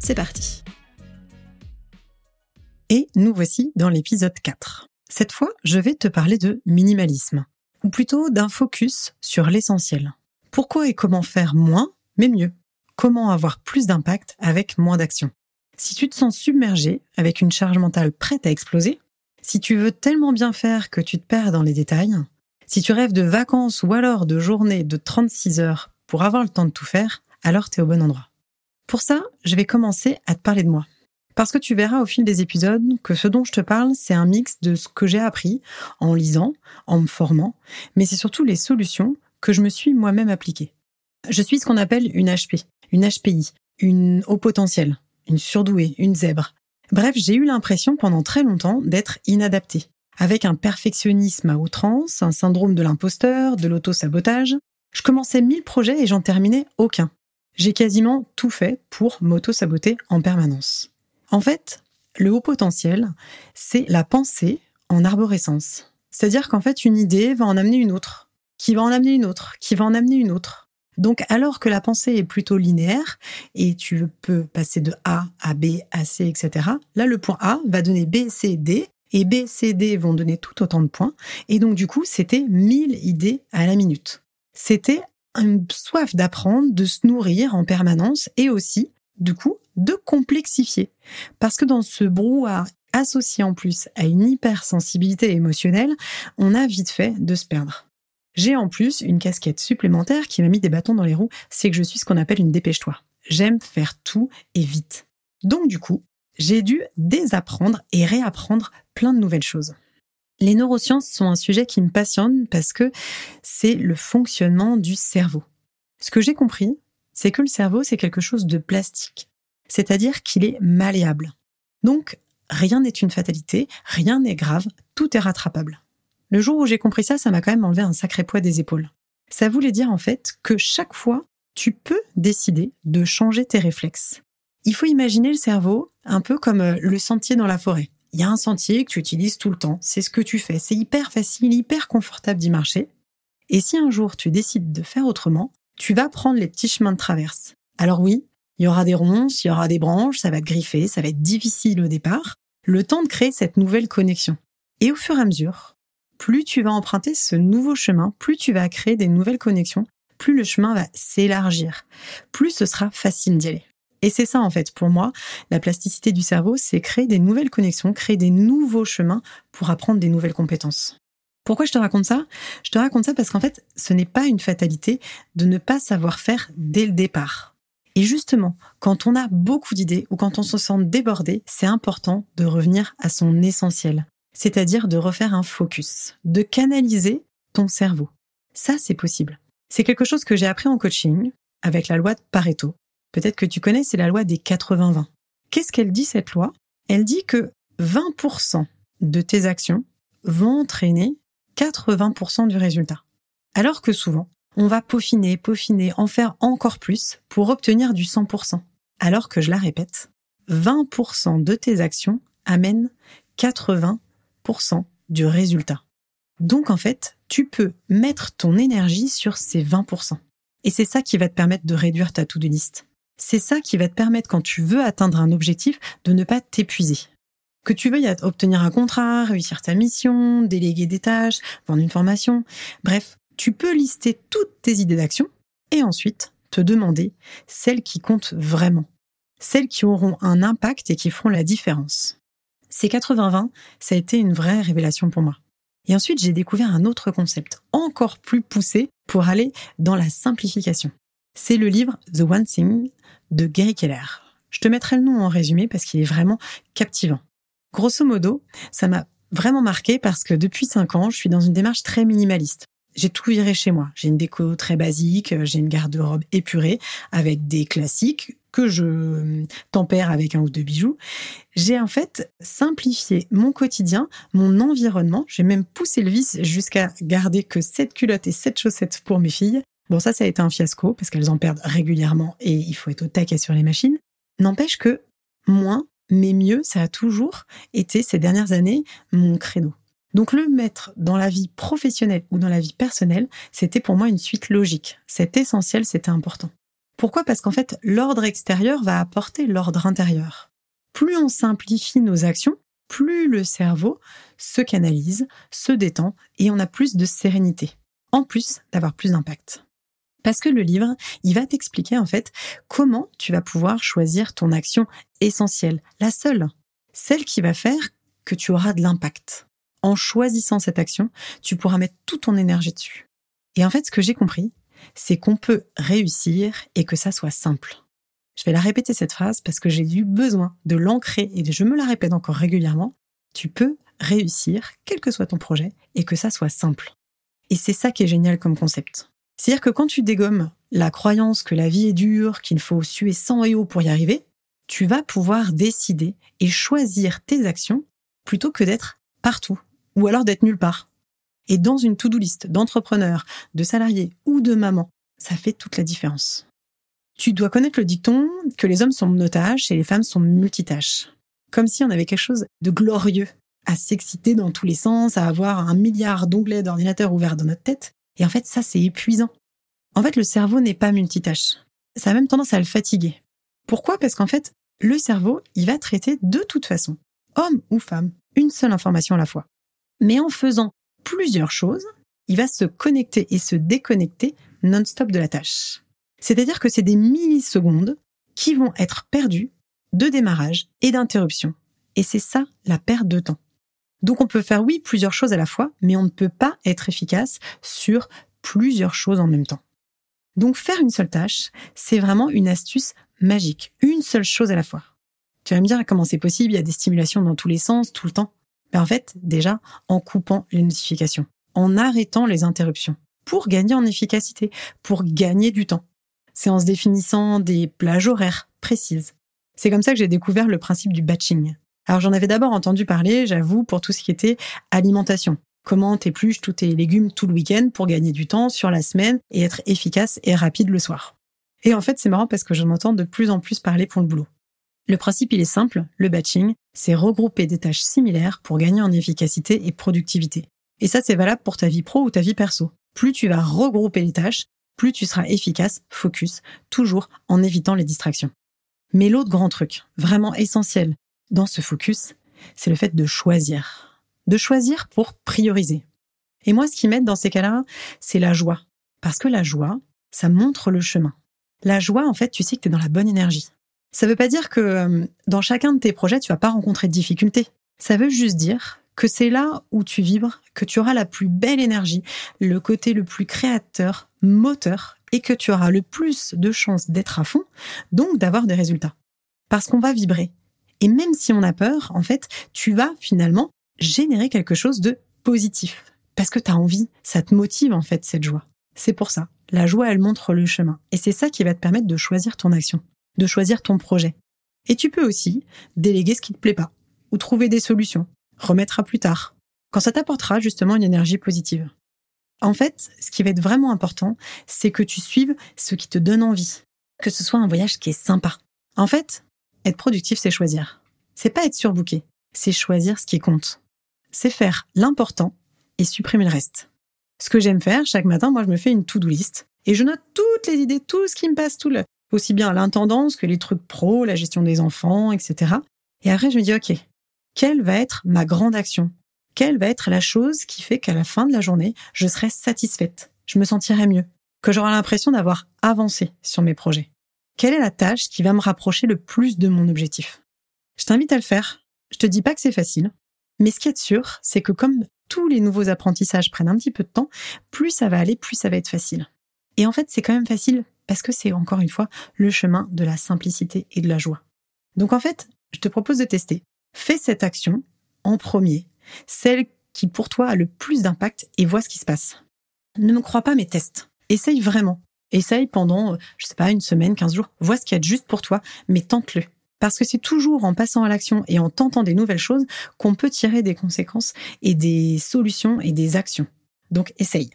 c'est parti Et nous voici dans l'épisode 4. Cette fois, je vais te parler de minimalisme, ou plutôt d'un focus sur l'essentiel. Pourquoi et comment faire moins, mais mieux? Comment avoir plus d'impact avec moins d'action? Si tu te sens submergé, avec une charge mentale prête à exploser, si tu veux tellement bien faire que tu te perds dans les détails, si tu rêves de vacances ou alors de journées de 36 heures pour avoir le temps de tout faire, alors tu es au bon endroit. Pour ça, je vais commencer à te parler de moi. Parce que tu verras au fil des épisodes que ce dont je te parle, c'est un mix de ce que j'ai appris en lisant, en me formant, mais c'est surtout les solutions que je me suis moi-même appliquées. Je suis ce qu'on appelle une HP, une HPI, une haut potentiel, une surdouée, une zèbre. Bref, j'ai eu l'impression pendant très longtemps d'être inadaptée, avec un perfectionnisme à outrance, un syndrome de l'imposteur, de l'auto-sabotage. Je commençais mille projets et j'en terminais aucun j'ai quasiment tout fait pour m'auto-saboter en permanence. En fait, le haut potentiel, c'est la pensée en arborescence. C'est-à-dire qu'en fait, une idée va en amener une autre, qui va en amener une autre, qui va en amener une autre. Donc, alors que la pensée est plutôt linéaire et tu peux passer de A à B à C, etc., là, le point A va donner B, C, D et B, C, D vont donner tout autant de points. Et donc, du coup, c'était 1000 idées à la minute. C'était une soif d'apprendre, de se nourrir en permanence et aussi, du coup, de complexifier. Parce que dans ce brouhaha associé en plus à une hypersensibilité émotionnelle, on a vite fait de se perdre. J'ai en plus une casquette supplémentaire qui m'a mis des bâtons dans les roues, c'est que je suis ce qu'on appelle une dépêche-toi. J'aime faire tout et vite. Donc du coup, j'ai dû désapprendre et réapprendre plein de nouvelles choses. Les neurosciences sont un sujet qui me passionne parce que c'est le fonctionnement du cerveau. Ce que j'ai compris, c'est que le cerveau, c'est quelque chose de plastique, c'est-à-dire qu'il est malléable. Donc, rien n'est une fatalité, rien n'est grave, tout est rattrapable. Le jour où j'ai compris ça, ça m'a quand même enlevé un sacré poids des épaules. Ça voulait dire en fait que chaque fois, tu peux décider de changer tes réflexes. Il faut imaginer le cerveau un peu comme euh, le sentier dans la forêt il y a un sentier que tu utilises tout le temps. C'est ce que tu fais. C'est hyper facile, hyper confortable d'y marcher. Et si un jour tu décides de faire autrement, tu vas prendre les petits chemins de traverse. Alors oui, il y aura des ronces, il y aura des branches, ça va te griffer, ça va être difficile au départ. Le temps de créer cette nouvelle connexion. Et au fur et à mesure, plus tu vas emprunter ce nouveau chemin, plus tu vas créer des nouvelles connexions, plus le chemin va s'élargir, plus ce sera facile d'y aller. Et c'est ça, en fait, pour moi, la plasticité du cerveau, c'est créer des nouvelles connexions, créer des nouveaux chemins pour apprendre des nouvelles compétences. Pourquoi je te raconte ça? Je te raconte ça parce qu'en fait, ce n'est pas une fatalité de ne pas savoir faire dès le départ. Et justement, quand on a beaucoup d'idées ou quand on se sent débordé, c'est important de revenir à son essentiel, c'est-à-dire de refaire un focus, de canaliser ton cerveau. Ça, c'est possible. C'est quelque chose que j'ai appris en coaching avec la loi de Pareto. Peut-être que tu connais, c'est la loi des 80-20. Qu'est-ce qu'elle dit cette loi? Elle dit que 20% de tes actions vont entraîner 80% du résultat. Alors que souvent, on va peaufiner, peaufiner, en faire encore plus pour obtenir du 100%. Alors que je la répète, 20% de tes actions amènent 80% du résultat. Donc en fait, tu peux mettre ton énergie sur ces 20%. Et c'est ça qui va te permettre de réduire ta to-do list c'est ça qui va te permettre, quand tu veux atteindre un objectif, de ne pas t'épuiser. Que tu veuilles obtenir un contrat, réussir ta mission, déléguer des tâches, vendre une formation, bref, tu peux lister toutes tes idées d'action et ensuite te demander celles qui comptent vraiment, celles qui auront un impact et qui feront la différence. Ces 80-20, ça a été une vraie révélation pour moi. Et ensuite, j'ai découvert un autre concept, encore plus poussé, pour aller dans la simplification. C'est le livre The One Thing de Gary Keller. Je te mettrai le nom en résumé parce qu'il est vraiment captivant. Grosso modo, ça m'a vraiment marqué parce que depuis 5 ans, je suis dans une démarche très minimaliste. J'ai tout viré chez moi. J'ai une déco très basique, j'ai une garde-robe épurée avec des classiques, que je tempère avec un ou deux bijoux, j'ai en fait simplifié mon quotidien, mon environnement. J'ai même poussé le vice jusqu'à garder que sept culottes et sept chaussettes pour mes filles. Bon, ça, ça a été un fiasco parce qu'elles en perdent régulièrement et il faut être au taquet sur les machines. N'empêche que moins, mais mieux, ça a toujours été ces dernières années mon créneau. Donc le mettre dans la vie professionnelle ou dans la vie personnelle, c'était pour moi une suite logique. C'est essentiel, c'était important. Pourquoi? Parce qu'en fait, l'ordre extérieur va apporter l'ordre intérieur. Plus on simplifie nos actions, plus le cerveau se canalise, se détend et on a plus de sérénité, en plus d'avoir plus d'impact. Parce que le livre, il va t'expliquer en fait comment tu vas pouvoir choisir ton action essentielle, la seule, celle qui va faire que tu auras de l'impact en choisissant cette action, tu pourras mettre toute ton énergie dessus. Et en fait, ce que j'ai compris, c'est qu'on peut réussir et que ça soit simple. Je vais la répéter cette phrase parce que j'ai eu besoin de l'ancrer et je me la répète encore régulièrement. Tu peux réussir, quel que soit ton projet, et que ça soit simple. Et c'est ça qui est génial comme concept. C'est-à-dire que quand tu dégommes la croyance que la vie est dure, qu'il faut suer sang et eau pour y arriver, tu vas pouvoir décider et choisir tes actions plutôt que d'être partout ou alors d'être nulle part. Et dans une to-do list d'entrepreneurs, de salariés ou de mamans, ça fait toute la différence. Tu dois connaître le dicton que les hommes sont monotaches et les femmes sont multitâches. Comme si on avait quelque chose de glorieux à s'exciter dans tous les sens, à avoir un milliard d'onglets d'ordinateur ouverts dans notre tête. Et en fait, ça, c'est épuisant. En fait, le cerveau n'est pas multitâche. Ça a même tendance à le fatiguer. Pourquoi? Parce qu'en fait, le cerveau, il va traiter de toute façon, homme ou femme, une seule information à la fois. Mais en faisant plusieurs choses, il va se connecter et se déconnecter non-stop de la tâche. C'est-à-dire que c'est des millisecondes qui vont être perdues de démarrage et d'interruption. Et c'est ça la perte de temps. Donc on peut faire oui plusieurs choses à la fois, mais on ne peut pas être efficace sur plusieurs choses en même temps. Donc faire une seule tâche, c'est vraiment une astuce magique, une seule chose à la fois. Tu vas me dire comment c'est possible, il y a des stimulations dans tous les sens, tout le temps. Ben en fait, déjà, en coupant les notifications, en arrêtant les interruptions, pour gagner en efficacité, pour gagner du temps. C'est en se définissant des plages horaires précises. C'est comme ça que j'ai découvert le principe du batching. Alors j'en avais d'abord entendu parler, j'avoue, pour tout ce qui était alimentation. Comment t'épluches tous tes légumes tout le week-end pour gagner du temps sur la semaine et être efficace et rapide le soir? Et en fait, c'est marrant parce que j'en entends de plus en plus parler pour le boulot. Le principe, il est simple, le batching, c'est regrouper des tâches similaires pour gagner en efficacité et productivité. Et ça, c'est valable pour ta vie pro ou ta vie perso. Plus tu vas regrouper les tâches, plus tu seras efficace, focus, toujours en évitant les distractions. Mais l'autre grand truc, vraiment essentiel dans ce focus, c'est le fait de choisir. De choisir pour prioriser. Et moi, ce qui m'aide dans ces cas-là, c'est la joie. Parce que la joie, ça montre le chemin. La joie, en fait, tu sais que tu es dans la bonne énergie. Ça ne veut pas dire que euh, dans chacun de tes projets, tu vas pas rencontrer de difficultés. Ça veut juste dire que c'est là où tu vibres, que tu auras la plus belle énergie, le côté le plus créateur, moteur, et que tu auras le plus de chances d'être à fond, donc d'avoir des résultats. Parce qu'on va vibrer. Et même si on a peur, en fait, tu vas finalement générer quelque chose de positif. Parce que tu as envie, ça te motive en fait cette joie. C'est pour ça. La joie, elle montre le chemin. Et c'est ça qui va te permettre de choisir ton action de choisir ton projet. Et tu peux aussi déléguer ce qui te plaît pas, ou trouver des solutions, remettre à plus tard, quand ça t'apportera justement une énergie positive. En fait, ce qui va être vraiment important, c'est que tu suives ce qui te donne envie, que ce soit un voyage qui est sympa. En fait, être productif, c'est choisir. C'est pas être surbooké, c'est choisir ce qui compte. C'est faire l'important et supprimer le reste. Ce que j'aime faire, chaque matin, moi, je me fais une to-do list et je note toutes les idées, tout ce qui me passe, tout le, aussi bien l'intendance que les trucs pro, la gestion des enfants, etc. Et après, je me dis, OK, quelle va être ma grande action? Quelle va être la chose qui fait qu'à la fin de la journée, je serai satisfaite, je me sentirai mieux, que j'aurai l'impression d'avoir avancé sur mes projets? Quelle est la tâche qui va me rapprocher le plus de mon objectif? Je t'invite à le faire. Je te dis pas que c'est facile, mais ce qui est sûr, c'est que comme tous les nouveaux apprentissages prennent un petit peu de temps, plus ça va aller, plus ça va être facile. Et en fait, c'est quand même facile parce que c'est encore une fois le chemin de la simplicité et de la joie. Donc en fait, je te propose de tester. Fais cette action en premier, celle qui pour toi a le plus d'impact et vois ce qui se passe. Ne me crois pas mais teste. Essaye vraiment. Essaye pendant, je sais pas, une semaine, 15 jours. Vois ce qu'il y a de juste pour toi, mais tente-le. Parce que c'est toujours en passant à l'action et en tentant des nouvelles choses qu'on peut tirer des conséquences et des solutions et des actions. Donc essaye.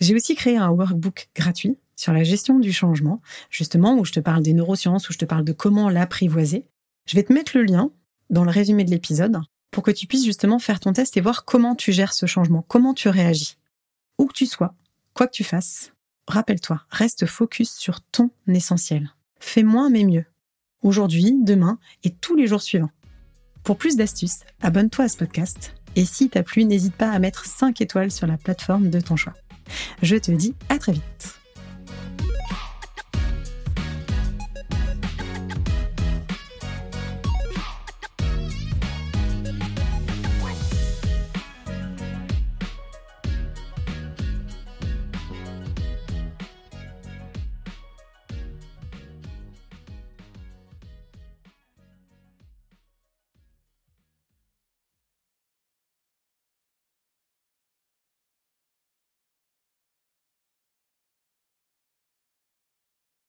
J'ai aussi créé un workbook gratuit sur la gestion du changement, justement où je te parle des neurosciences, où je te parle de comment l'apprivoiser. Je vais te mettre le lien dans le résumé de l'épisode pour que tu puisses justement faire ton test et voir comment tu gères ce changement, comment tu réagis. Où que tu sois, quoi que tu fasses, rappelle-toi, reste focus sur ton essentiel. Fais moins mais mieux aujourd'hui, demain et tous les jours suivants. Pour plus d'astuces, abonne-toi à ce podcast et si t'as plu, n'hésite pas à mettre 5 étoiles sur la plateforme de ton choix. Je te dis à très vite.